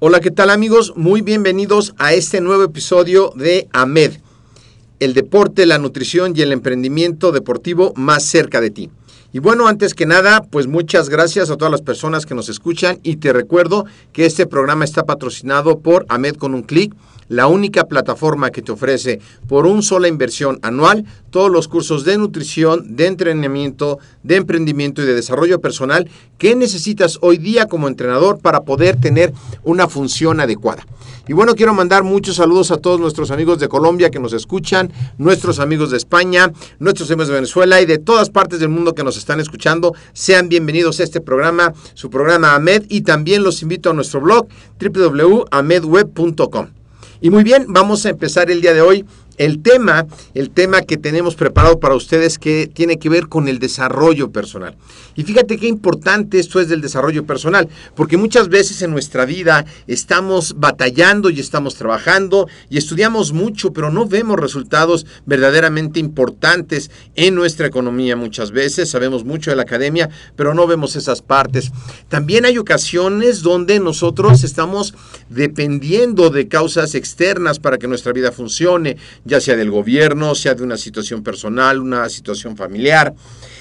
Hola, ¿qué tal amigos? Muy bienvenidos a este nuevo episodio de AMED, el deporte, la nutrición y el emprendimiento deportivo más cerca de ti. Y bueno, antes que nada, pues muchas gracias a todas las personas que nos escuchan y te recuerdo que este programa está patrocinado por AMED con un clic la única plataforma que te ofrece por una sola inversión anual todos los cursos de nutrición, de entrenamiento, de emprendimiento y de desarrollo personal que necesitas hoy día como entrenador para poder tener una función adecuada. Y bueno, quiero mandar muchos saludos a todos nuestros amigos de Colombia que nos escuchan, nuestros amigos de España, nuestros amigos de Venezuela y de todas partes del mundo que nos están escuchando. Sean bienvenidos a este programa, su programa AMED, y también los invito a nuestro blog www.amedweb.com. Y muy bien, vamos a empezar el día de hoy el tema, el tema que tenemos preparado para ustedes que tiene que ver con el desarrollo personal. Y fíjate qué importante esto es del desarrollo personal, porque muchas veces en nuestra vida estamos batallando y estamos trabajando y estudiamos mucho, pero no vemos resultados verdaderamente importantes en nuestra economía muchas veces. Sabemos mucho de la academia, pero no vemos esas partes. También hay ocasiones donde nosotros estamos dependiendo de causas externas para que nuestra vida funcione ya sea del gobierno, sea de una situación personal, una situación familiar.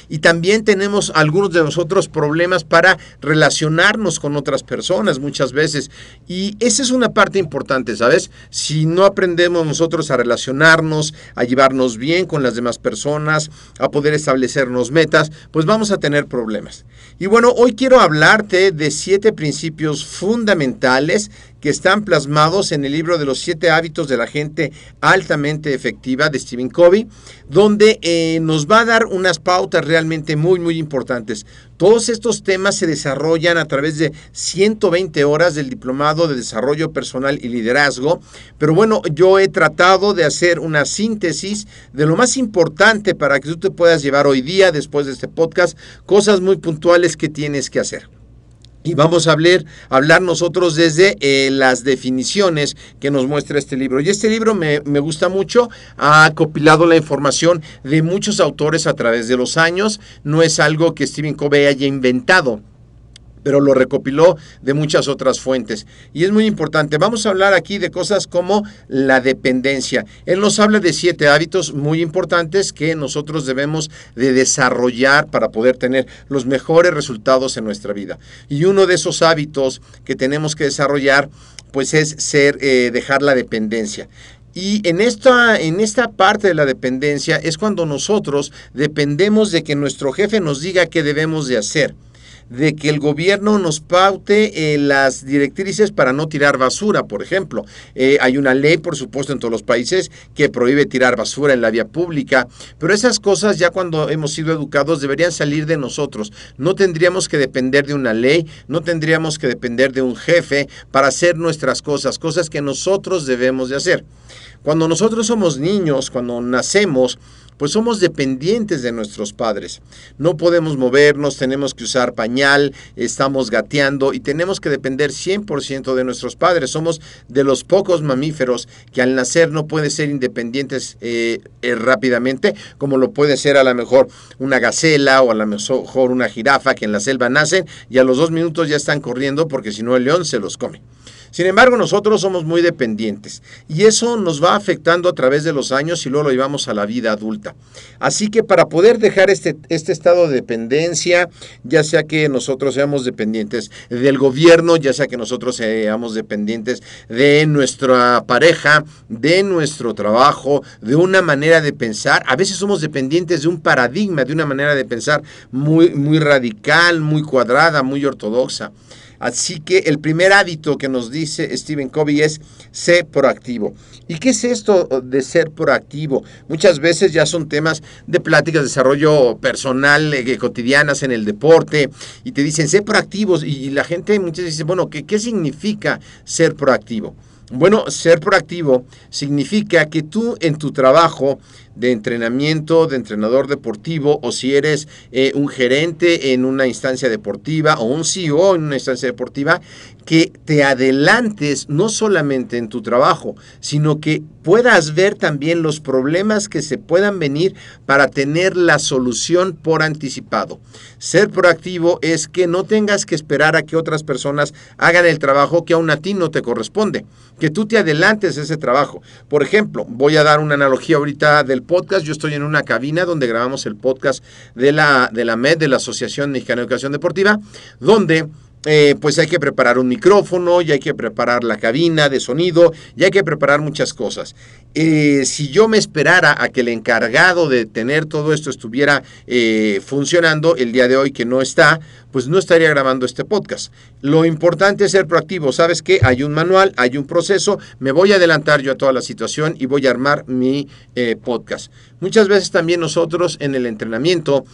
Y también tenemos algunos de nosotros problemas para relacionarnos con otras personas muchas veces. Y esa es una parte importante, ¿sabes? Si no aprendemos nosotros a relacionarnos, a llevarnos bien con las demás personas, a poder establecernos metas, pues vamos a tener problemas. Y bueno, hoy quiero hablarte de siete principios fundamentales que están plasmados en el libro de los siete hábitos de la gente altamente efectiva de Stephen Covey, donde eh, nos va a dar unas pautas realmente muy, muy importantes. Todos estos temas se desarrollan a través de 120 horas del Diplomado de Desarrollo Personal y Liderazgo, pero bueno, yo he tratado de hacer una síntesis de lo más importante para que tú te puedas llevar hoy día, después de este podcast, cosas muy puntuales que tienes que hacer. Y vamos a hablar, hablar nosotros desde eh, las definiciones que nos muestra este libro. Y este libro me, me, gusta mucho, ha compilado la información de muchos autores a través de los años, no es algo que Stephen Covey haya inventado pero lo recopiló de muchas otras fuentes. Y es muy importante. Vamos a hablar aquí de cosas como la dependencia. Él nos habla de siete hábitos muy importantes que nosotros debemos de desarrollar para poder tener los mejores resultados en nuestra vida. Y uno de esos hábitos que tenemos que desarrollar pues es ser eh, dejar la dependencia. Y en esta, en esta parte de la dependencia es cuando nosotros dependemos de que nuestro jefe nos diga qué debemos de hacer de que el gobierno nos paute eh, las directrices para no tirar basura, por ejemplo. Eh, hay una ley, por supuesto, en todos los países que prohíbe tirar basura en la vía pública, pero esas cosas ya cuando hemos sido educados deberían salir de nosotros. No tendríamos que depender de una ley, no tendríamos que depender de un jefe para hacer nuestras cosas, cosas que nosotros debemos de hacer. Cuando nosotros somos niños, cuando nacemos, pues somos dependientes de nuestros padres. No podemos movernos, tenemos que usar pañal, estamos gateando y tenemos que depender 100% de nuestros padres. Somos de los pocos mamíferos que al nacer no pueden ser independientes eh, eh, rápidamente, como lo puede ser a lo mejor una gacela o a lo mejor una jirafa que en la selva nacen y a los dos minutos ya están corriendo porque si no el león se los come. Sin embargo, nosotros somos muy dependientes y eso nos va afectando a través de los años y luego lo llevamos a la vida adulta. Así que para poder dejar este, este estado de dependencia, ya sea que nosotros seamos dependientes del gobierno, ya sea que nosotros seamos dependientes de nuestra pareja, de nuestro trabajo, de una manera de pensar, a veces somos dependientes de un paradigma, de una manera de pensar muy, muy radical, muy cuadrada, muy ortodoxa. Así que el primer hábito que nos dice Stephen Covey es ser proactivo. ¿Y qué es esto de ser proactivo? Muchas veces ya son temas de pláticas, de desarrollo personal, eh, cotidianas en el deporte, y te dicen, sé proactivos, y la gente muchas veces dice, bueno, ¿qué, qué significa ser proactivo? Bueno, ser proactivo significa que tú en tu trabajo de entrenamiento, de entrenador deportivo, o si eres eh, un gerente en una instancia deportiva o un CEO en una instancia deportiva, que te adelantes no solamente en tu trabajo, sino que puedas ver también los problemas que se puedan venir para tener la solución por anticipado. Ser proactivo es que no tengas que esperar a que otras personas hagan el trabajo que aún a ti no te corresponde, que tú te adelantes ese trabajo. Por ejemplo, voy a dar una analogía ahorita del podcast. Yo estoy en una cabina donde grabamos el podcast de la, de la MED, de la Asociación Mexicana de Educación Deportiva, donde eh, pues hay que preparar un micrófono, y hay que preparar la cabina de sonido, y hay que preparar muchas cosas. Eh, si yo me esperara a que el encargado de tener todo esto estuviera eh, funcionando el día de hoy que no está, pues no estaría grabando este podcast. Lo importante es ser proactivo. Sabes que hay un manual, hay un proceso, me voy a adelantar yo a toda la situación y voy a armar mi podcast. Muchas veces también nosotros en el entrenamiento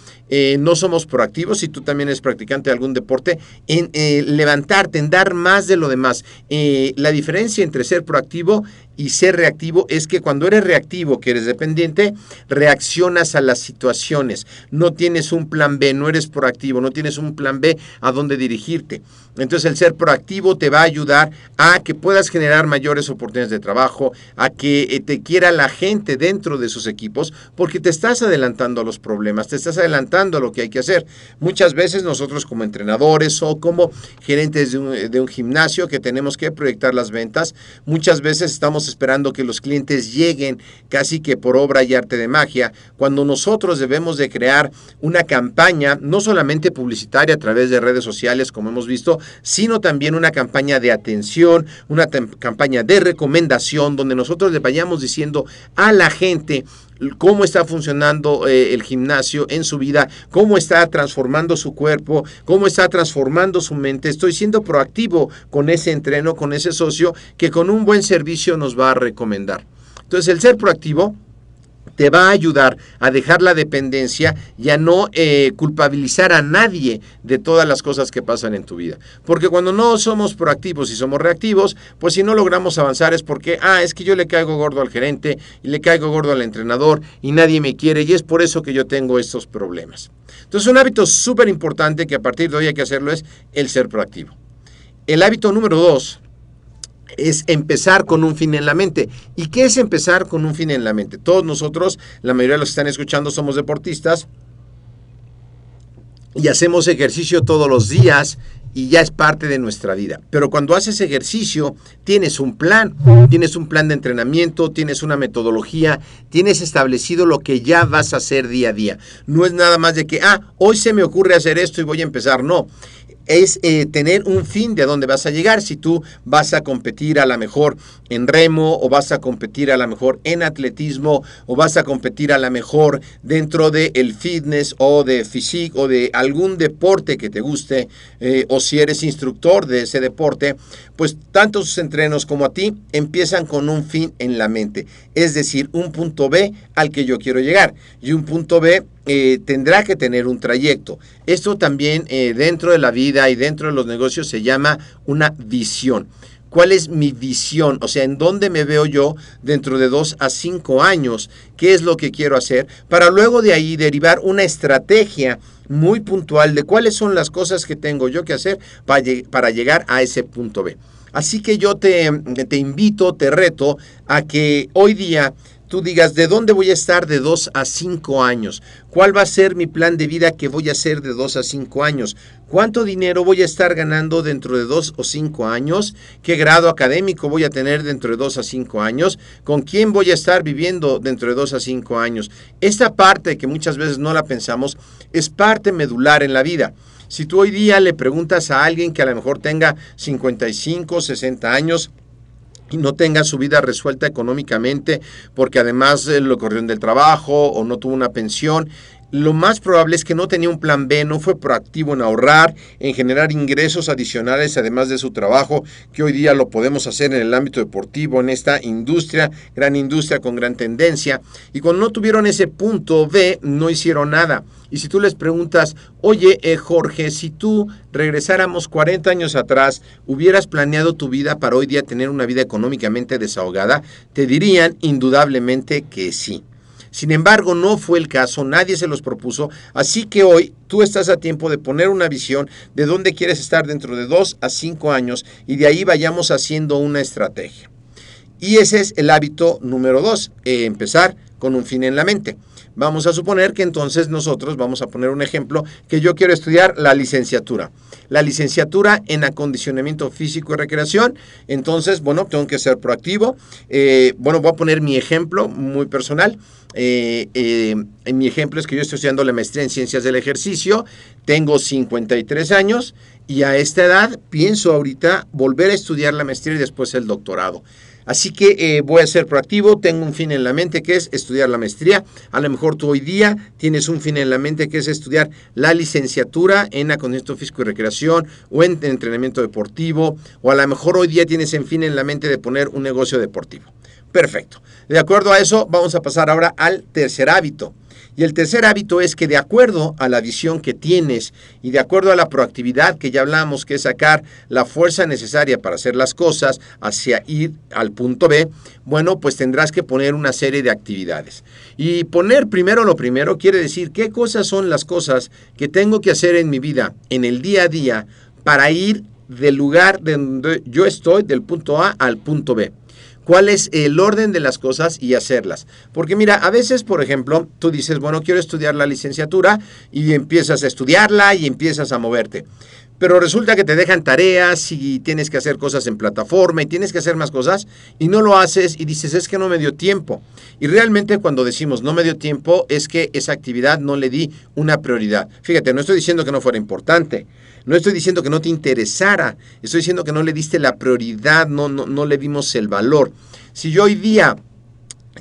no somos proactivos, si tú también eres practicante de algún deporte, en levantarte, en dar más de lo demás. la diferencia entre ser proactivo y ser reactivo es que cuando eres reactivo, que eres dependiente, reaccionas a las situaciones. No tienes un plan B, no eres proactivo, no tienes un plan B a dónde dirigirte. Entonces el ser proactivo te va a ayudar a que puedas generar mayores oportunidades de trabajo, a que eh, te quiera la gente dentro de sus equipos, porque te estás adelantando a los problemas, te estás adelantando a lo que hay que hacer. Muchas veces nosotros como entrenadores o como gerentes de un, de un gimnasio que tenemos que proyectar las ventas, muchas veces estamos esperando que los clientes lleguen casi que por obra y arte de magia, cuando nosotros debemos de crear una campaña, no solamente publicitaria a través de redes sociales, como hemos visto, sino también una campaña de atención, una campaña de recomendación, donde nosotros le vayamos diciendo a la gente cómo está funcionando eh, el gimnasio en su vida, cómo está transformando su cuerpo, cómo está transformando su mente. Estoy siendo proactivo con ese entreno, con ese socio que con un buen servicio nos va a recomendar. Entonces, el ser proactivo te va a ayudar a dejar la dependencia y a no eh, culpabilizar a nadie de todas las cosas que pasan en tu vida. Porque cuando no somos proactivos y somos reactivos, pues si no logramos avanzar es porque, ah, es que yo le caigo gordo al gerente y le caigo gordo al entrenador y nadie me quiere y es por eso que yo tengo estos problemas. Entonces un hábito súper importante que a partir de hoy hay que hacerlo es el ser proactivo. El hábito número dos es empezar con un fin en la mente. ¿Y qué es empezar con un fin en la mente? Todos nosotros, la mayoría de los que están escuchando, somos deportistas y hacemos ejercicio todos los días y ya es parte de nuestra vida. Pero cuando haces ejercicio, tienes un plan, tienes un plan de entrenamiento, tienes una metodología, tienes establecido lo que ya vas a hacer día a día. No es nada más de que, ah, hoy se me ocurre hacer esto y voy a empezar. No, es eh, tener un fin de a dónde vas a llegar. Si tú vas a competir a la mejor en remo o vas a competir a la mejor en atletismo o vas a competir a la mejor dentro del el fitness o de physique o de algún deporte que te guste eh, o si eres instructor de ese deporte, pues tanto sus entrenos como a ti empiezan con un fin en la mente, es decir, un punto B al que yo quiero llegar y un punto B eh, tendrá que tener un trayecto. Esto también eh, dentro de la vida y dentro de los negocios se llama una visión. ¿Cuál es mi visión? O sea, ¿en dónde me veo yo dentro de dos a cinco años? ¿Qué es lo que quiero hacer? Para luego de ahí derivar una estrategia muy puntual de cuáles son las cosas que tengo yo que hacer para, para llegar a ese punto B. Así que yo te, te invito, te reto a que hoy día tú digas, ¿de dónde voy a estar de 2 a 5 años? ¿Cuál va a ser mi plan de vida que voy a hacer de 2 a 5 años? ¿Cuánto dinero voy a estar ganando dentro de 2 o 5 años? ¿Qué grado académico voy a tener dentro de 2 a 5 años? ¿Con quién voy a estar viviendo dentro de 2 a 5 años? Esta parte que muchas veces no la pensamos es parte medular en la vida. Si tú hoy día le preguntas a alguien que a lo mejor tenga 55, 60 años, no tenga su vida resuelta económicamente porque además eh, lo corrieron del trabajo o no tuvo una pensión lo más probable es que no tenía un plan B, no fue proactivo en ahorrar, en generar ingresos adicionales además de su trabajo, que hoy día lo podemos hacer en el ámbito deportivo, en esta industria, gran industria con gran tendencia. Y cuando no tuvieron ese punto B, no hicieron nada. Y si tú les preguntas, oye eh, Jorge, si tú regresáramos 40 años atrás, hubieras planeado tu vida para hoy día tener una vida económicamente desahogada, te dirían indudablemente que sí. Sin embargo, no fue el caso, nadie se los propuso, así que hoy tú estás a tiempo de poner una visión de dónde quieres estar dentro de dos a cinco años y de ahí vayamos haciendo una estrategia. Y ese es el hábito número dos, eh, empezar con un fin en la mente. Vamos a suponer que entonces nosotros, vamos a poner un ejemplo, que yo quiero estudiar la licenciatura. La licenciatura en acondicionamiento físico y recreación. Entonces, bueno, tengo que ser proactivo. Eh, bueno, voy a poner mi ejemplo muy personal. Eh, eh, en mi ejemplo es que yo estoy estudiando la maestría en ciencias del ejercicio, tengo 53 años y a esta edad pienso ahorita volver a estudiar la maestría y después el doctorado. Así que eh, voy a ser proactivo, tengo un fin en la mente que es estudiar la maestría. A lo mejor tú hoy día tienes un fin en la mente que es estudiar la licenciatura en acondicionamiento físico y recreación o en entrenamiento deportivo. O a lo mejor hoy día tienes en fin en la mente de poner un negocio deportivo. Perfecto. De acuerdo a eso, vamos a pasar ahora al tercer hábito. Y el tercer hábito es que de acuerdo a la visión que tienes y de acuerdo a la proactividad que ya hablamos, que es sacar la fuerza necesaria para hacer las cosas hacia ir al punto B, bueno, pues tendrás que poner una serie de actividades. Y poner primero lo primero quiere decir qué cosas son las cosas que tengo que hacer en mi vida, en el día a día, para ir del lugar donde yo estoy, del punto A al punto B cuál es el orden de las cosas y hacerlas. Porque mira, a veces, por ejemplo, tú dices, bueno, quiero estudiar la licenciatura y empiezas a estudiarla y empiezas a moverte. Pero resulta que te dejan tareas y tienes que hacer cosas en plataforma y tienes que hacer más cosas y no lo haces y dices, es que no me dio tiempo. Y realmente cuando decimos no me dio tiempo es que esa actividad no le di una prioridad. Fíjate, no estoy diciendo que no fuera importante. No estoy diciendo que no te interesara, estoy diciendo que no le diste la prioridad, no, no, no le dimos el valor. Si yo hoy día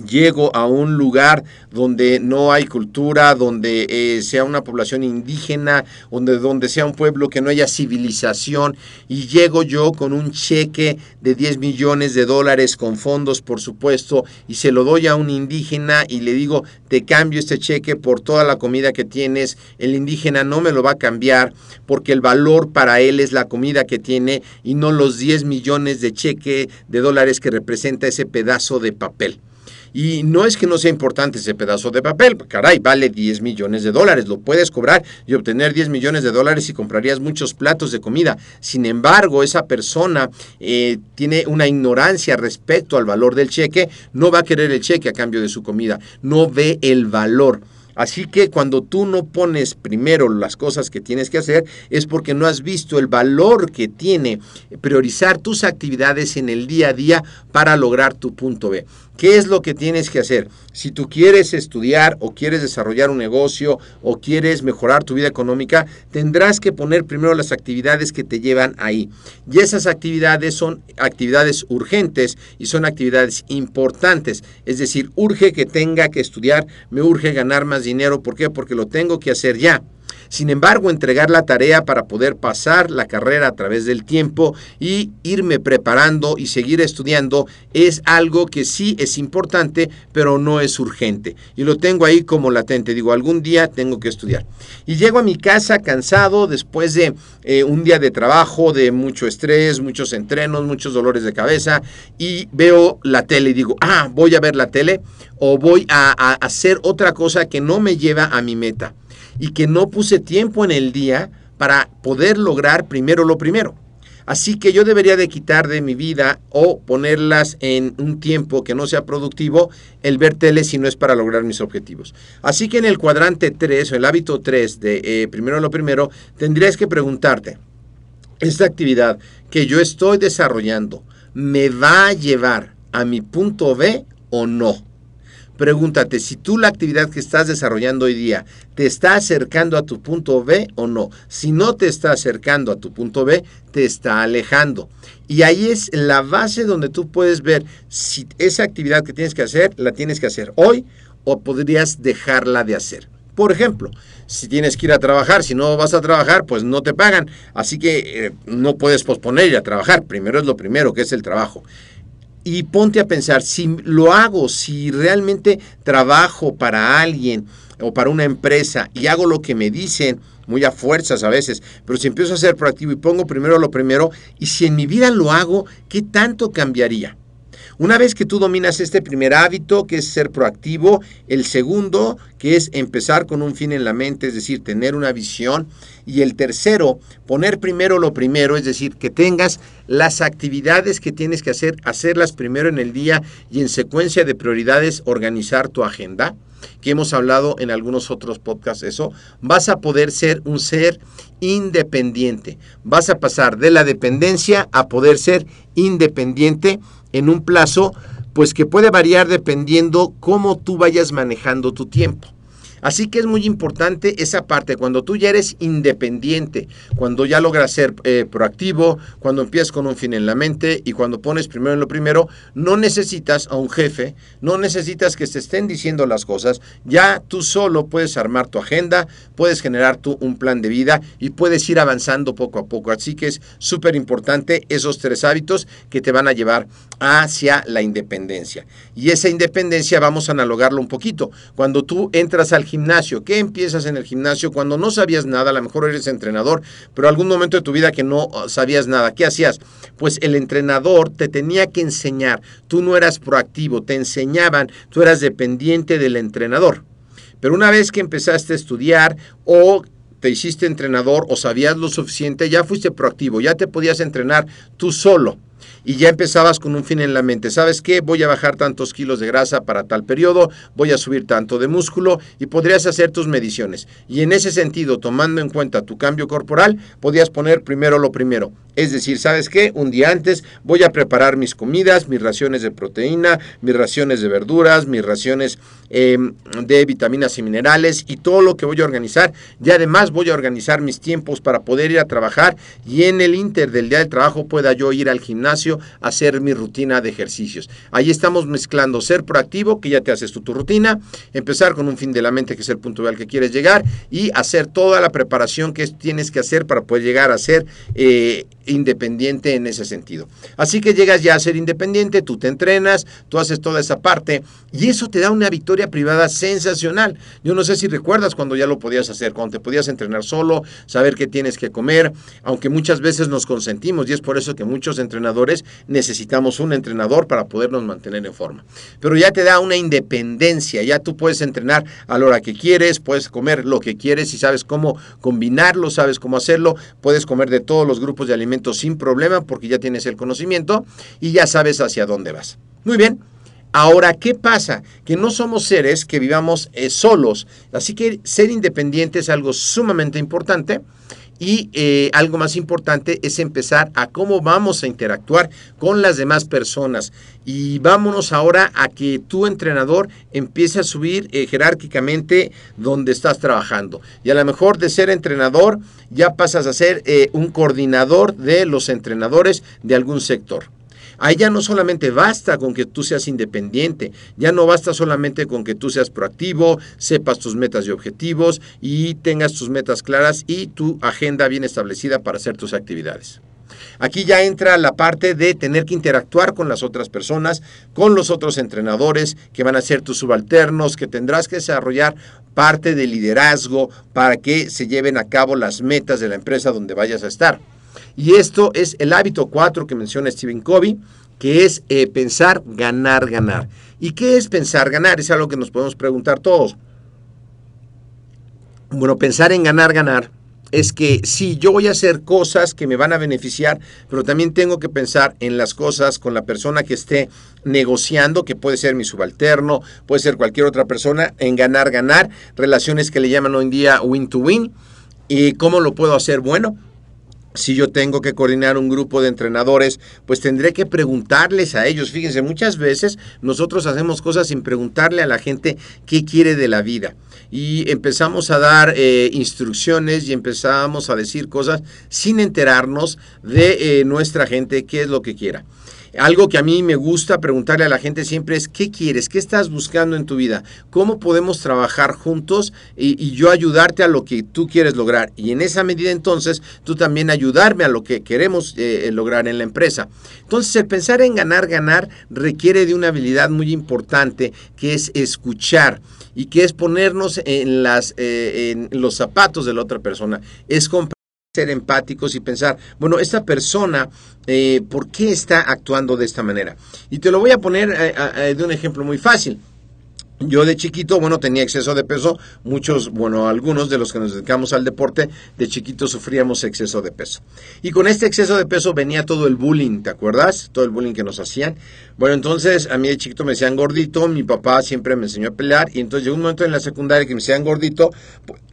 llego a un lugar donde no hay cultura, donde eh, sea una población indígena, donde, donde sea un pueblo que no haya civilización, y llego yo con un cheque de 10 millones de dólares con fondos, por supuesto, y se lo doy a un indígena y le digo, te cambio este cheque por toda la comida que tienes, el indígena no me lo va a cambiar porque el valor para él es la comida que tiene y no los 10 millones de cheque de dólares que representa ese pedazo de papel. Y no es que no sea importante ese pedazo de papel, caray, vale 10 millones de dólares, lo puedes cobrar y obtener 10 millones de dólares y comprarías muchos platos de comida. Sin embargo, esa persona eh, tiene una ignorancia respecto al valor del cheque, no va a querer el cheque a cambio de su comida, no ve el valor. Así que cuando tú no pones primero las cosas que tienes que hacer es porque no has visto el valor que tiene priorizar tus actividades en el día a día para lograr tu punto B. ¿Qué es lo que tienes que hacer? Si tú quieres estudiar o quieres desarrollar un negocio o quieres mejorar tu vida económica, tendrás que poner primero las actividades que te llevan ahí. Y esas actividades son actividades urgentes y son actividades importantes. Es decir, urge que tenga que estudiar, me urge ganar más dinero. ¿Por qué? Porque lo tengo que hacer ya. Sin embargo, entregar la tarea para poder pasar la carrera a través del tiempo y irme preparando y seguir estudiando es algo que sí es importante, pero no es urgente. Y lo tengo ahí como latente. Digo, algún día tengo que estudiar. Y llego a mi casa cansado después de eh, un día de trabajo, de mucho estrés, muchos entrenos, muchos dolores de cabeza y veo la tele y digo, ah, voy a ver la tele o voy a, a hacer otra cosa que no me lleva a mi meta y que no puse tiempo en el día para poder lograr primero lo primero. Así que yo debería de quitar de mi vida o ponerlas en un tiempo que no sea productivo el ver tele si no es para lograr mis objetivos. Así que en el cuadrante 3 o el hábito 3 de eh, primero lo primero, tendrías que preguntarte, ¿esta actividad que yo estoy desarrollando me va a llevar a mi punto B o no? Pregúntate si tú la actividad que estás desarrollando hoy día te está acercando a tu punto B o no. Si no te está acercando a tu punto B, te está alejando. Y ahí es la base donde tú puedes ver si esa actividad que tienes que hacer, la tienes que hacer hoy o podrías dejarla de hacer. Por ejemplo, si tienes que ir a trabajar, si no vas a trabajar, pues no te pagan. Así que eh, no puedes posponer a trabajar. Primero es lo primero, que es el trabajo y ponte a pensar, si lo hago, si realmente trabajo para alguien o para una empresa y hago lo que me dicen, muy a fuerzas a veces, pero si empiezo a ser proactivo y pongo primero lo primero, y si en mi vida lo hago, ¿qué tanto cambiaría? Una vez que tú dominas este primer hábito, que es ser proactivo, el segundo, que es empezar con un fin en la mente, es decir, tener una visión, y el tercero, poner primero lo primero, es decir, que tengas las actividades que tienes que hacer, hacerlas primero en el día y en secuencia de prioridades, organizar tu agenda que hemos hablado en algunos otros podcasts, eso, vas a poder ser un ser independiente. Vas a pasar de la dependencia a poder ser independiente en un plazo pues que puede variar dependiendo cómo tú vayas manejando tu tiempo. Así que es muy importante esa parte, cuando tú ya eres independiente, cuando ya logras ser eh, proactivo, cuando empiezas con un fin en la mente y cuando pones primero en lo primero, no necesitas a un jefe, no necesitas que se estén diciendo las cosas, ya tú solo puedes armar tu agenda, puedes generar tú un plan de vida y puedes ir avanzando poco a poco. Así que es súper importante esos tres hábitos que te van a llevar hacia la independencia. Y esa independencia vamos a analogarlo un poquito. Cuando tú entras al gimnasio. ¿Qué empiezas en el gimnasio cuando no sabías nada? A lo mejor eres entrenador, pero algún momento de tu vida que no uh, sabías nada. ¿Qué hacías? Pues el entrenador te tenía que enseñar. Tú no eras proactivo, te enseñaban, tú eras dependiente del entrenador. Pero una vez que empezaste a estudiar o te hiciste entrenador o sabías lo suficiente, ya fuiste proactivo, ya te podías entrenar tú solo y ya empezabas con un fin en la mente. ¿Sabes qué? Voy a bajar tantos kilos de grasa para tal periodo, voy a subir tanto de músculo y podrías hacer tus mediciones. Y en ese sentido, tomando en cuenta tu cambio corporal, podías poner primero lo primero. Es decir, ¿sabes qué? Un día antes voy a preparar mis comidas, mis raciones de proteína, mis raciones de verduras, mis raciones em, de vitaminas y minerales y todo lo que voy a organizar. Y además voy a organizar mis tiempos para poder ir a trabajar y en el inter del día del trabajo pueda yo ir al gimnasio hacer mi rutina de ejercicios. Ahí estamos mezclando ser proactivo, que ya te haces tu, tu rutina, empezar con un fin de la mente, que es el punto al que quieres llegar, y hacer toda la preparación que tienes que hacer para poder llegar a ser... Eh, independiente en ese sentido. Así que llegas ya a ser independiente, tú te entrenas, tú haces toda esa parte y eso te da una victoria privada sensacional. Yo no sé si recuerdas cuando ya lo podías hacer, cuando te podías entrenar solo, saber qué tienes que comer, aunque muchas veces nos consentimos y es por eso que muchos entrenadores necesitamos un entrenador para podernos mantener en forma. Pero ya te da una independencia, ya tú puedes entrenar a la hora que quieres, puedes comer lo que quieres y sabes cómo combinarlo, sabes cómo hacerlo, puedes comer de todos los grupos de alimentos sin problema porque ya tienes el conocimiento y ya sabes hacia dónde vas. Muy bien, Ahora, ¿qué pasa? Que no somos seres que vivamos eh, solos, así que ser independiente es algo sumamente importante. Y eh, algo más importante es empezar a cómo vamos a interactuar con las demás personas. Y vámonos ahora a que tu entrenador empiece a subir eh, jerárquicamente donde estás trabajando. Y a lo mejor de ser entrenador ya pasas a ser un coordinador de los entrenadores de algún sector. Ahí ya no solamente basta con que tú seas independiente, ya no basta solamente con que tú seas proactivo, sepas tus metas y objetivos y tengas tus metas claras y tu agenda bien establecida para hacer tus actividades. Aquí ya entra la parte de tener que interactuar con las otras personas, con los otros entrenadores que van a ser tus subalternos, que tendrás que desarrollar parte de liderazgo para que se lleven a cabo las metas de la empresa donde vayas a estar. Y esto es el hábito 4 que menciona Stephen Covey, que es eh, pensar, ganar, ganar. ¿Y qué es pensar, ganar? Es algo que nos podemos preguntar todos. Bueno, pensar en ganar, ganar es que sí, yo voy a hacer cosas que me van a beneficiar, pero también tengo que pensar en las cosas con la persona que esté negociando, que puede ser mi subalterno, puede ser cualquier otra persona, en ganar, ganar, relaciones que le llaman hoy en día win to win. ¿Y cómo lo puedo hacer? Bueno, si yo tengo que coordinar un grupo de entrenadores, pues tendré que preguntarles a ellos. Fíjense, muchas veces nosotros hacemos cosas sin preguntarle a la gente qué quiere de la vida. Y empezamos a dar eh, instrucciones y empezamos a decir cosas sin enterarnos de eh, nuestra gente qué es lo que quiera. Algo que a mí me gusta preguntarle a la gente siempre es, ¿qué quieres? ¿Qué estás buscando en tu vida? ¿Cómo podemos trabajar juntos y, yo ayudarte a lo que tú quieres lograr? Y en esa medida entonces tú también ayudarme a lo que queremos eh, lograr en la empresa. Entonces el pensar en ganar, ganar requiere de una habilidad muy importante que es escuchar y que es ponernos en, las, eh, en los zapatos de la otra persona. Es ser empáticos y pensar, bueno, esta persona, eh, ¿por qué está actuando de esta manera? Y te lo voy a poner eh, de un ejemplo muy fácil. Yo de chiquito, bueno, tenía exceso de peso. Muchos, bueno, algunos de los que nos dedicamos al deporte, de chiquito sufríamos exceso de peso. Y con este exceso de peso venía todo el bullying, ¿te acuerdas? Todo el bullying que nos hacían. Bueno, entonces a mí de chiquito me decían gordito, mi papá siempre me enseñó a pelear y entonces llegó un momento en la secundaria que me decían gordito,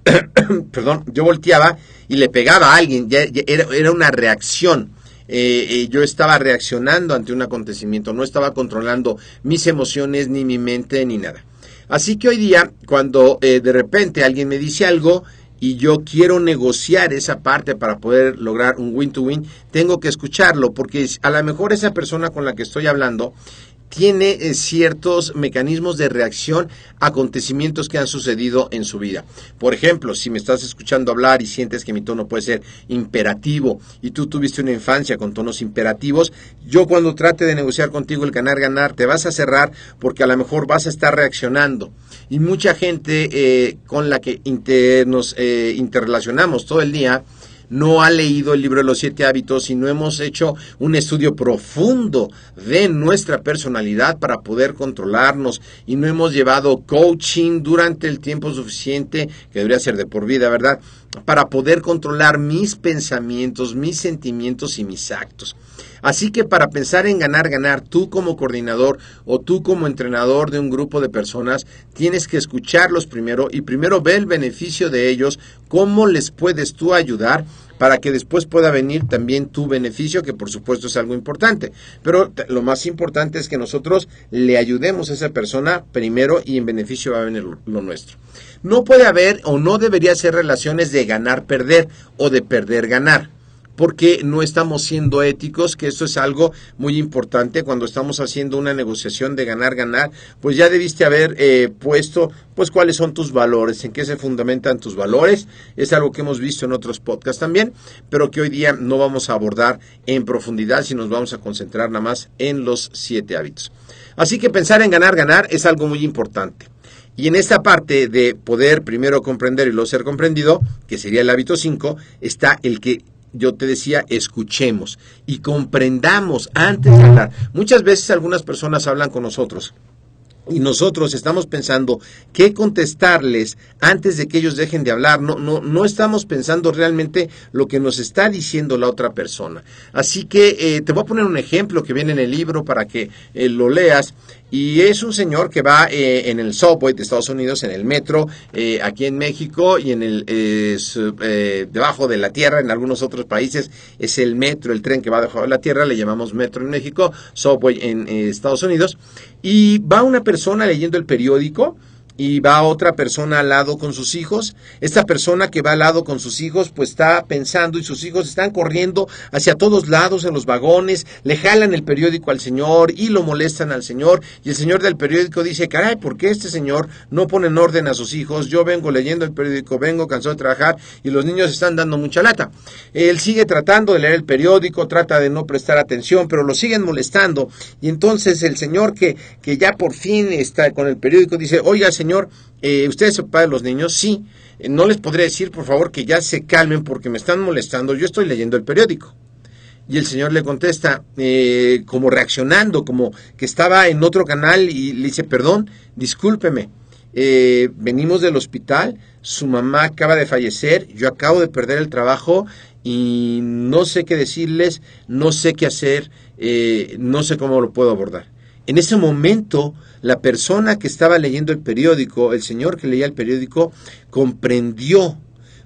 perdón, yo volteaba y le pegaba a alguien, ya, era, era una reacción. Eh, eh, yo estaba reaccionando ante un acontecimiento, no estaba controlando mis emociones, ni mi mente, ni nada. Así que hoy día, cuando eh, de repente alguien me dice algo y yo quiero negociar esa parte para poder lograr un win-to-win, tengo que escucharlo, porque a lo mejor esa persona con la que estoy hablando tiene eh, ciertos mecanismos de reacción a acontecimientos que han sucedido en su vida. Por ejemplo, si me estás escuchando hablar y sientes que mi tono puede ser imperativo y tú tuviste una infancia con tonos imperativos, yo cuando trate de negociar contigo el ganar-ganar te vas a cerrar porque a lo mejor vas a estar reaccionando. Y mucha gente eh, con la que nos eh, interrelacionamos todo el día, no ha leído el libro de los siete hábitos y no hemos hecho un estudio profundo de nuestra personalidad para poder controlarnos y no hemos llevado coaching durante el tiempo suficiente, que debería ser de por vida, ¿verdad? Para poder controlar mis pensamientos, mis sentimientos y mis actos. Así que para pensar en ganar, ganar, tú como coordinador o tú como entrenador de un grupo de personas, tienes que escucharlos primero y primero ver el beneficio de ellos, cómo les puedes tú ayudar para que después pueda venir también tu beneficio, que por supuesto es algo importante. Pero lo más importante es que nosotros le ayudemos a esa persona primero y en beneficio va a venir lo nuestro. No puede haber o no debería ser relaciones de ganar-perder o de perder-ganar porque no estamos siendo éticos, que eso es algo muy importante cuando estamos haciendo una negociación de ganar, ganar, pues ya debiste haber eh, puesto pues cuáles son tus valores, en qué se fundamentan tus valores, es algo que hemos visto en otros podcasts también, pero que hoy día no vamos a abordar en profundidad, si nos vamos a concentrar nada más en los siete hábitos. Así que pensar en ganar, ganar es algo muy importante. Y en esta parte de poder primero comprender y luego ser comprendido, que sería el hábito 5, está el que yo te decía, escuchemos y comprendamos antes de hablar. Muchas veces algunas personas hablan con nosotros y nosotros estamos pensando qué contestarles antes de que ellos dejen de hablar. No, no, no estamos pensando realmente lo que nos está diciendo la otra persona. Así que eh, te voy a poner un ejemplo que viene en el libro para que eh, lo leas. Y es un señor que va eh, en el subway de Estados Unidos, en el metro, eh, aquí en México y en el eh, eh, debajo de la tierra, en algunos otros países es el metro, el tren que va debajo de la tierra, le llamamos metro en México, subway en eh, Estados Unidos. Y va una persona leyendo el periódico y va otra persona al lado con sus hijos. Esta persona que va al lado con sus hijos, pues está pensando y sus hijos están corriendo hacia todos lados en los vagones, le jalan el periódico al señor y lo molestan al señor. Y el señor del periódico dice, caray, ¿por qué este señor no pone en orden a sus hijos? Yo vengo leyendo el periódico, vengo cansado de trabajar y los niños están dando mucha lata. Él sigue tratando de leer el periódico, trata de no prestar atención, pero lo siguen molestando. Y entonces el señor que, que ya por fin está con el periódico dice, oiga señor, eh, ¿usted es el papá de los niños? Sí. Eh, No les podría decir, por favor, que ya se calmen porque me están molestando. Yo estoy leyendo el periódico. Y el señor le contesta, eh, como reaccionando, como que estaba en otro canal y le dice, perdón, discúlpeme, eh, venimos del hospital, su mamá acaba de fallecer, yo acabo de perder el trabajo y no sé qué decirles, no sé qué hacer, no sé cómo lo puedo abordar. En ese momento, la persona que estaba leyendo el periódico, el señor que leía el periódico, comprendió,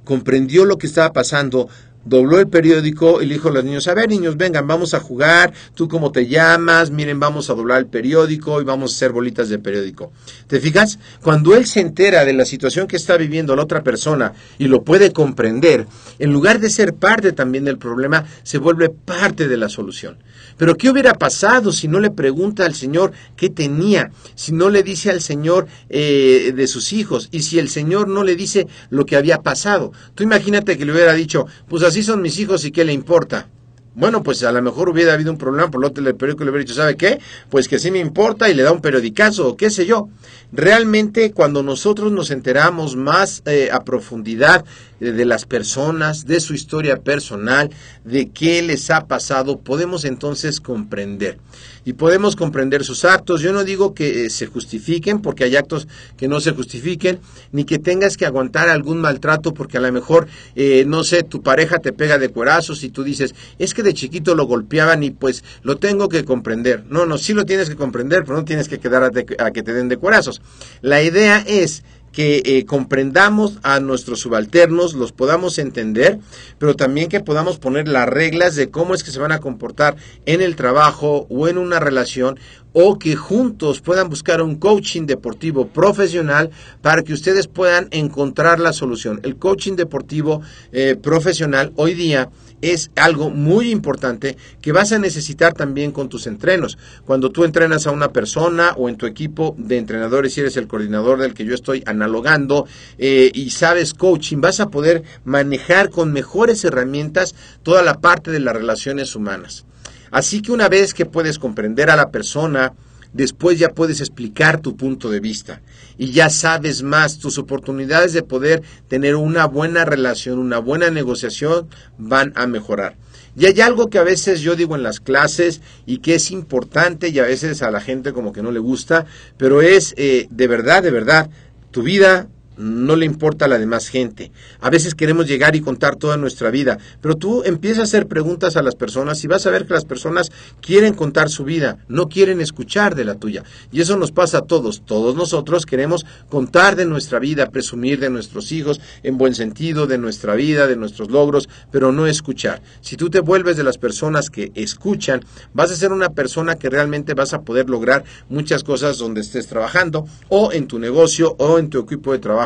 comprendió lo que estaba pasando, dobló el periódico y le dijo a los niños, a ver niños, vengan, vamos a jugar, tú cómo te llamas, miren, vamos a doblar el periódico y vamos a hacer bolitas de periódico. ¿Te fijas? Cuando él se entera de la situación que está viviendo la otra persona y lo puede comprender, en lugar de ser parte también del problema, se vuelve parte de la solución. Pero ¿qué hubiera pasado si no le pregunta al Señor qué tenía? Si no le dice al Señor eh, de sus hijos y si el Señor no le dice lo que había pasado. Tú imagínate que le hubiera dicho, pues así son mis hijos y qué le importa. Bueno, pues a lo mejor hubiera habido un problema, por lo tanto el periódico le hubiera dicho, ¿sabe qué? Pues que sí me importa y le da un periodicazo o qué sé yo. Realmente cuando nosotros nos enteramos más eh, a profundidad eh, de las personas, de su historia personal, de qué les ha pasado, podemos entonces comprender. Y podemos comprender sus actos. Yo no digo que eh, se justifiquen, porque hay actos que no se justifiquen, ni que tengas que aguantar algún maltrato, porque a lo mejor, eh, no sé, tu pareja te pega de cuerazos y tú dices, es que de chiquito lo golpeaban y pues lo tengo que comprender. No, no, sí lo tienes que comprender, pero no tienes que quedar a, a que te den de cuerazos. La idea es que eh, comprendamos a nuestros subalternos, los podamos entender, pero también que podamos poner las reglas de cómo es que se van a comportar en el trabajo o en una relación o que juntos puedan buscar un coaching deportivo profesional para que ustedes puedan encontrar la solución. El coaching deportivo eh, profesional hoy día es algo muy importante que vas a necesitar también con tus entrenos. Cuando tú entrenas a una persona o en tu equipo de entrenadores, si eres el coordinador del que yo estoy analogando eh, y sabes coaching, vas a poder manejar con mejores herramientas toda la parte de las relaciones humanas. Así que una vez que puedes comprender a la persona, después ya puedes explicar tu punto de vista y ya sabes más, tus oportunidades de poder tener una buena relación, una buena negociación van a mejorar. Y hay algo que a veces yo digo en las clases y que es importante y a veces a la gente como que no le gusta, pero es eh, de verdad, de verdad, tu vida no le importa a la demás gente. A veces queremos llegar y contar toda nuestra vida, pero tú empiezas a hacer preguntas a las personas y vas a ver que las personas quieren contar su vida, no quieren escuchar de la tuya. Y eso nos pasa a todos. Todos nosotros queremos contar de nuestra vida, presumir de nuestros hijos, en buen sentido, de nuestra vida, de nuestros logros, pero no escuchar. Si tú te vuelves de las personas que escuchan, vas a ser una persona que realmente vas a poder lograr muchas cosas donde estés trabajando o en tu negocio o en tu equipo de trabajo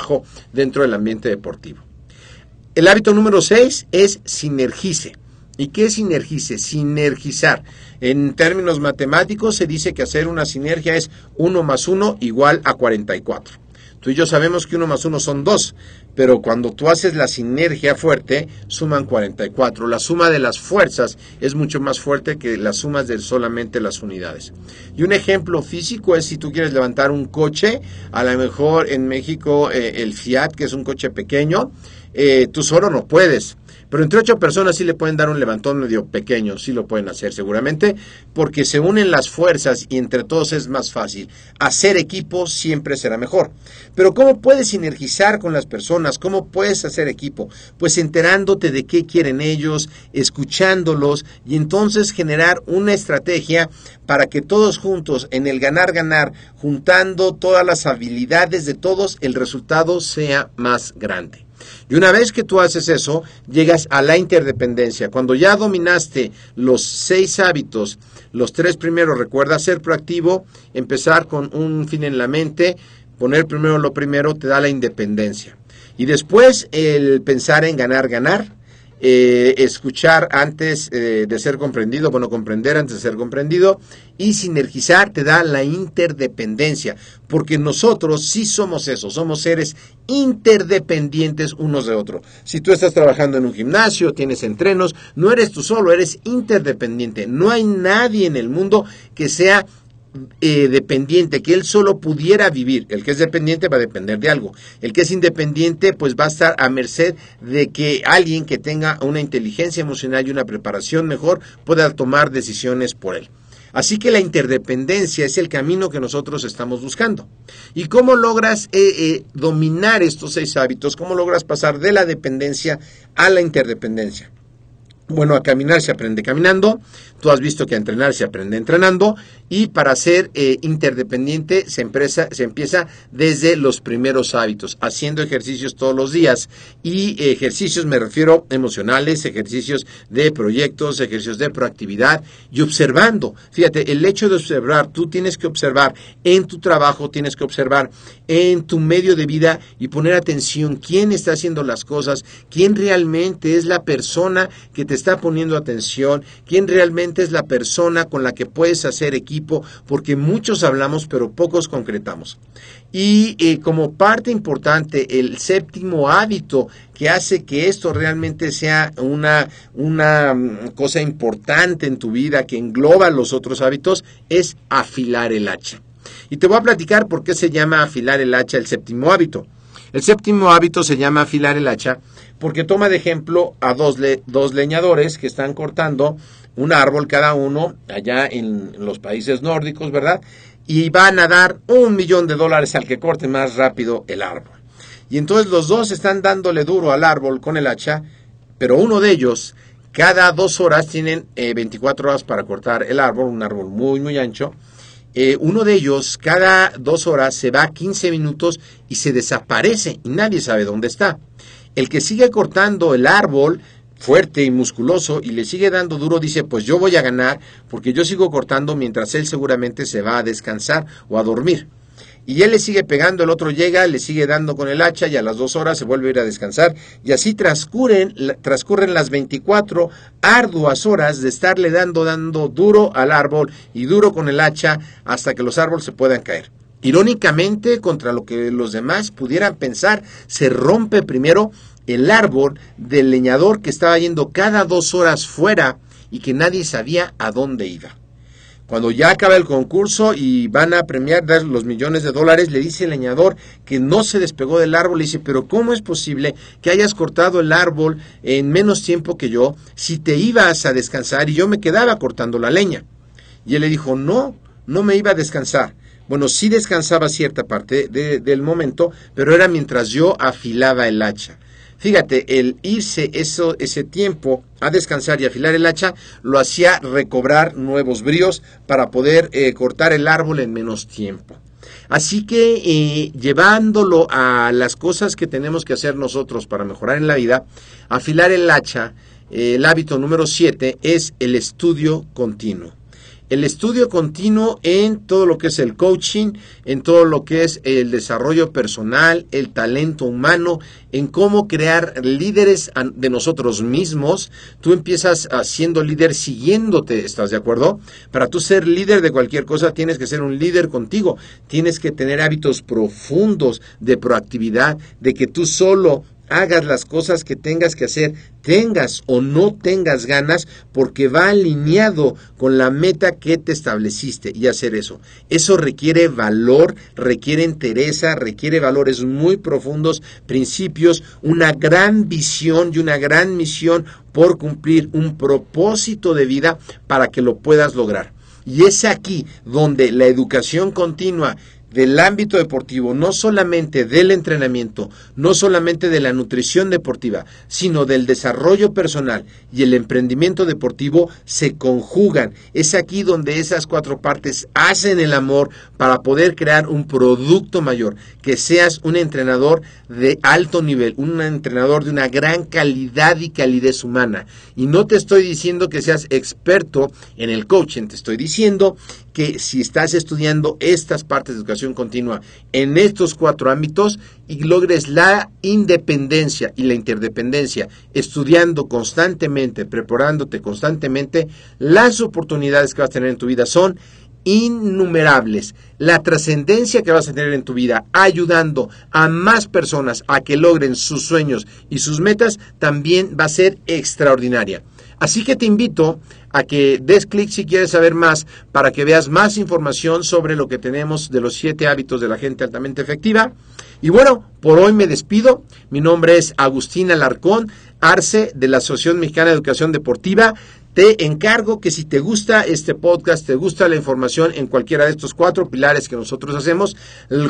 dentro del ambiente deportivo. El hábito número 6 es sinergice. ¿Y qué es sinergice? Sinergizar. En términos matemáticos se dice que hacer una sinergia es 1 más 1 igual a 44. Tú y yo sabemos que 1 más 1 son 2, pero cuando tú haces la sinergia fuerte, suman 44. La suma de las fuerzas es mucho más fuerte que las sumas de solamente las unidades. Y un ejemplo físico es si tú quieres levantar un coche, a lo mejor en México eh, el Fiat, que es un coche pequeño, eh, tú solo no puedes. Pero entre ocho personas sí le pueden dar un levantón medio pequeño, sí lo pueden hacer seguramente, porque se unen las fuerzas y entre todos es más fácil. Hacer equipo siempre será mejor. Pero ¿cómo puedes sinergizar con las personas? ¿Cómo puedes hacer equipo? Pues enterándote de qué quieren ellos, escuchándolos y entonces generar una estrategia para que todos juntos en el ganar-ganar, juntando todas las habilidades de todos, el resultado sea más grande. Y una vez que tú haces eso, llegas a la interdependencia. Cuando ya dominaste los seis hábitos, los tres primeros, recuerda ser proactivo, empezar con un fin en la mente, poner primero lo primero, te da la independencia. Y después el pensar en ganar, ganar, eh, escuchar antes eh, de ser comprendido, bueno, comprender antes de ser comprendido, y sinergizar te da la interdependencia, porque nosotros sí somos eso, somos seres interdependientes unos de otros. Si tú estás trabajando en un gimnasio, tienes entrenos, no eres tú solo, eres interdependiente. No hay nadie en el mundo que sea eh, dependiente, que él solo pudiera vivir. El que es dependiente va a depender de algo. El que es independiente, pues va a estar a merced de que alguien que tenga una inteligencia emocional y una preparación mejor pueda tomar decisiones por él. Así que la interdependencia es el camino que nosotros estamos buscando. ¿Y cómo logras eh, eh, dominar estos seis hábitos? ¿Cómo logras pasar de la dependencia a la interdependencia? Bueno, a caminar se aprende caminando, tú has visto que a entrenar se aprende entrenando y para ser eh, interdependiente se, se empieza desde los primeros hábitos, haciendo ejercicios todos los días y ejercicios me refiero emocionales, ejercicios de proyectos, ejercicios de proactividad y observando. Fíjate, el hecho de observar, tú tienes que observar en tu trabajo, tienes que observar en tu medio de vida y poner atención quién está haciendo las cosas, quién realmente es la persona que te está poniendo atención, quién realmente es la persona con la que puedes hacer equipo, porque muchos hablamos pero pocos concretamos. Y eh, como parte importante, el séptimo hábito que hace que esto realmente sea una, una mm, cosa importante en tu vida, que engloba los otros hábitos, es afilar el hacha. Y te voy a platicar por qué se llama afilar el hacha el séptimo hábito. El séptimo hábito se llama afilar el hacha porque toma de ejemplo a dos, dos leñadores que están cortando un árbol cada uno allá en los países nórdicos, ¿verdad? Y van a dar un millón de dólares al que corte más rápido el árbol. Y entonces los dos están dándole duro al árbol con el hacha, pero uno de ellos cada dos horas tienen 24 eh, horas para cortar el árbol, un árbol muy, muy ancho. Eh, uno de ellos cada dos horas se va 15 minutos y se desaparece y nadie sabe dónde está. El que sigue cortando el árbol fuerte y musculoso y le sigue dando duro, dice, pues yo voy a ganar porque yo sigo cortando mientras él seguramente se va a descansar o a dormir. Y él le sigue pegando, el otro llega, le sigue dando con el hacha y a las dos horas se vuelve a ir a descansar. Y así transcurren, transcurren las 24 arduas horas de estarle dando, dando duro al árbol y duro con el hacha hasta que los árboles se puedan caer. Irónicamente, contra lo que los demás pudieran pensar, se rompe primero el árbol del leñador que estaba yendo cada dos horas fuera y que nadie sabía a dónde iba. Cuando ya acaba el concurso y van a premiar dar los millones de dólares, le dice el leñador que no se despegó del árbol. Le dice, pero ¿cómo es posible que hayas cortado el árbol en menos tiempo que yo si te ibas a descansar y yo me quedaba cortando la leña? Y él le dijo, no, no me iba a descansar. Bueno, sí descansaba cierta parte del momento, pero era mientras yo afilaba el hacha. Fíjate, el irse eso, ese tiempo a descansar y afilar el hacha lo hacía recobrar nuevos bríos para poder eh, cortar el árbol en menos tiempo. Así que eh, llevándolo a las cosas que tenemos que hacer nosotros para mejorar en la vida, afilar el hacha, eh, el hábito número 7 es el estudio continuo el estudio continuo en todo lo que es el coaching, en todo lo que es el desarrollo personal, el talento humano, en cómo crear líderes de nosotros mismos. Tú empiezas siendo líder siguiéndote, ¿estás de acuerdo? Para tú ser líder de cualquier cosa tienes que ser un líder contigo, tienes que tener hábitos profundos de proactividad, de que tú solo hagas las cosas que tengas que hacer, tengas o no tengas ganas, porque va alineado con la meta que te estableciste y hacer eso. Eso requiere valor, requiere entereza, requiere valores muy profundos, principios, una gran visión y una gran misión por cumplir un propósito de vida para que lo puedas lograr. Y es aquí donde la educación continua del ámbito deportivo, no solamente del entrenamiento, no solamente de la nutrición deportiva, sino del desarrollo personal y el emprendimiento deportivo se conjugan. Es aquí donde esas cuatro partes hacen el amor para poder crear un producto mayor, que seas un entrenador de alto nivel, un entrenador de una gran calidad y calidez humana. Y no te estoy diciendo que seas experto en el coaching, te estoy diciendo que si estás estudiando estas partes de educación continua en estos cuatro ámbitos y logres la independencia y la interdependencia, estudiando constantemente, preparándote constantemente, las oportunidades que vas a tener en tu vida son innumerables. La trascendencia que vas a tener en tu vida ayudando a más personas a que logren sus sueños y sus metas también va a ser extraordinaria. Así que te invito a que des clic si quieres saber más para que veas más información sobre lo que tenemos de los siete hábitos de la gente altamente efectiva. Y bueno, por hoy me despido. Mi nombre es Agustín Alarcón, Arce de la Asociación Mexicana de Educación Deportiva. Te encargo que si te gusta este podcast, te gusta la información en cualquiera de estos cuatro pilares que nosotros hacemos,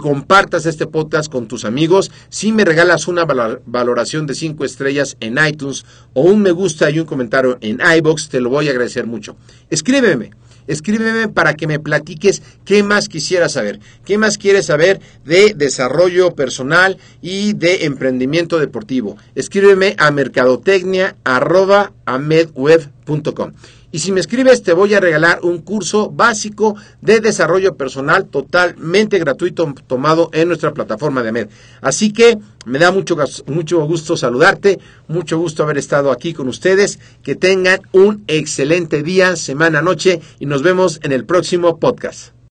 compartas este podcast con tus amigos. Si me regalas una valoración de cinco estrellas en iTunes o un me gusta y un comentario en iBox, te lo voy a agradecer mucho. Escríbeme. Escríbeme para que me platiques qué más quisieras saber, qué más quieres saber de desarrollo personal y de emprendimiento deportivo. Escríbeme a mercadotecnia.amedweb.com. Y si me escribes, te voy a regalar un curso básico de desarrollo personal totalmente gratuito tomado en nuestra plataforma de AMED. Así que me da mucho, mucho gusto saludarte, mucho gusto haber estado aquí con ustedes. Que tengan un excelente día, semana, noche y nos vemos en el próximo podcast.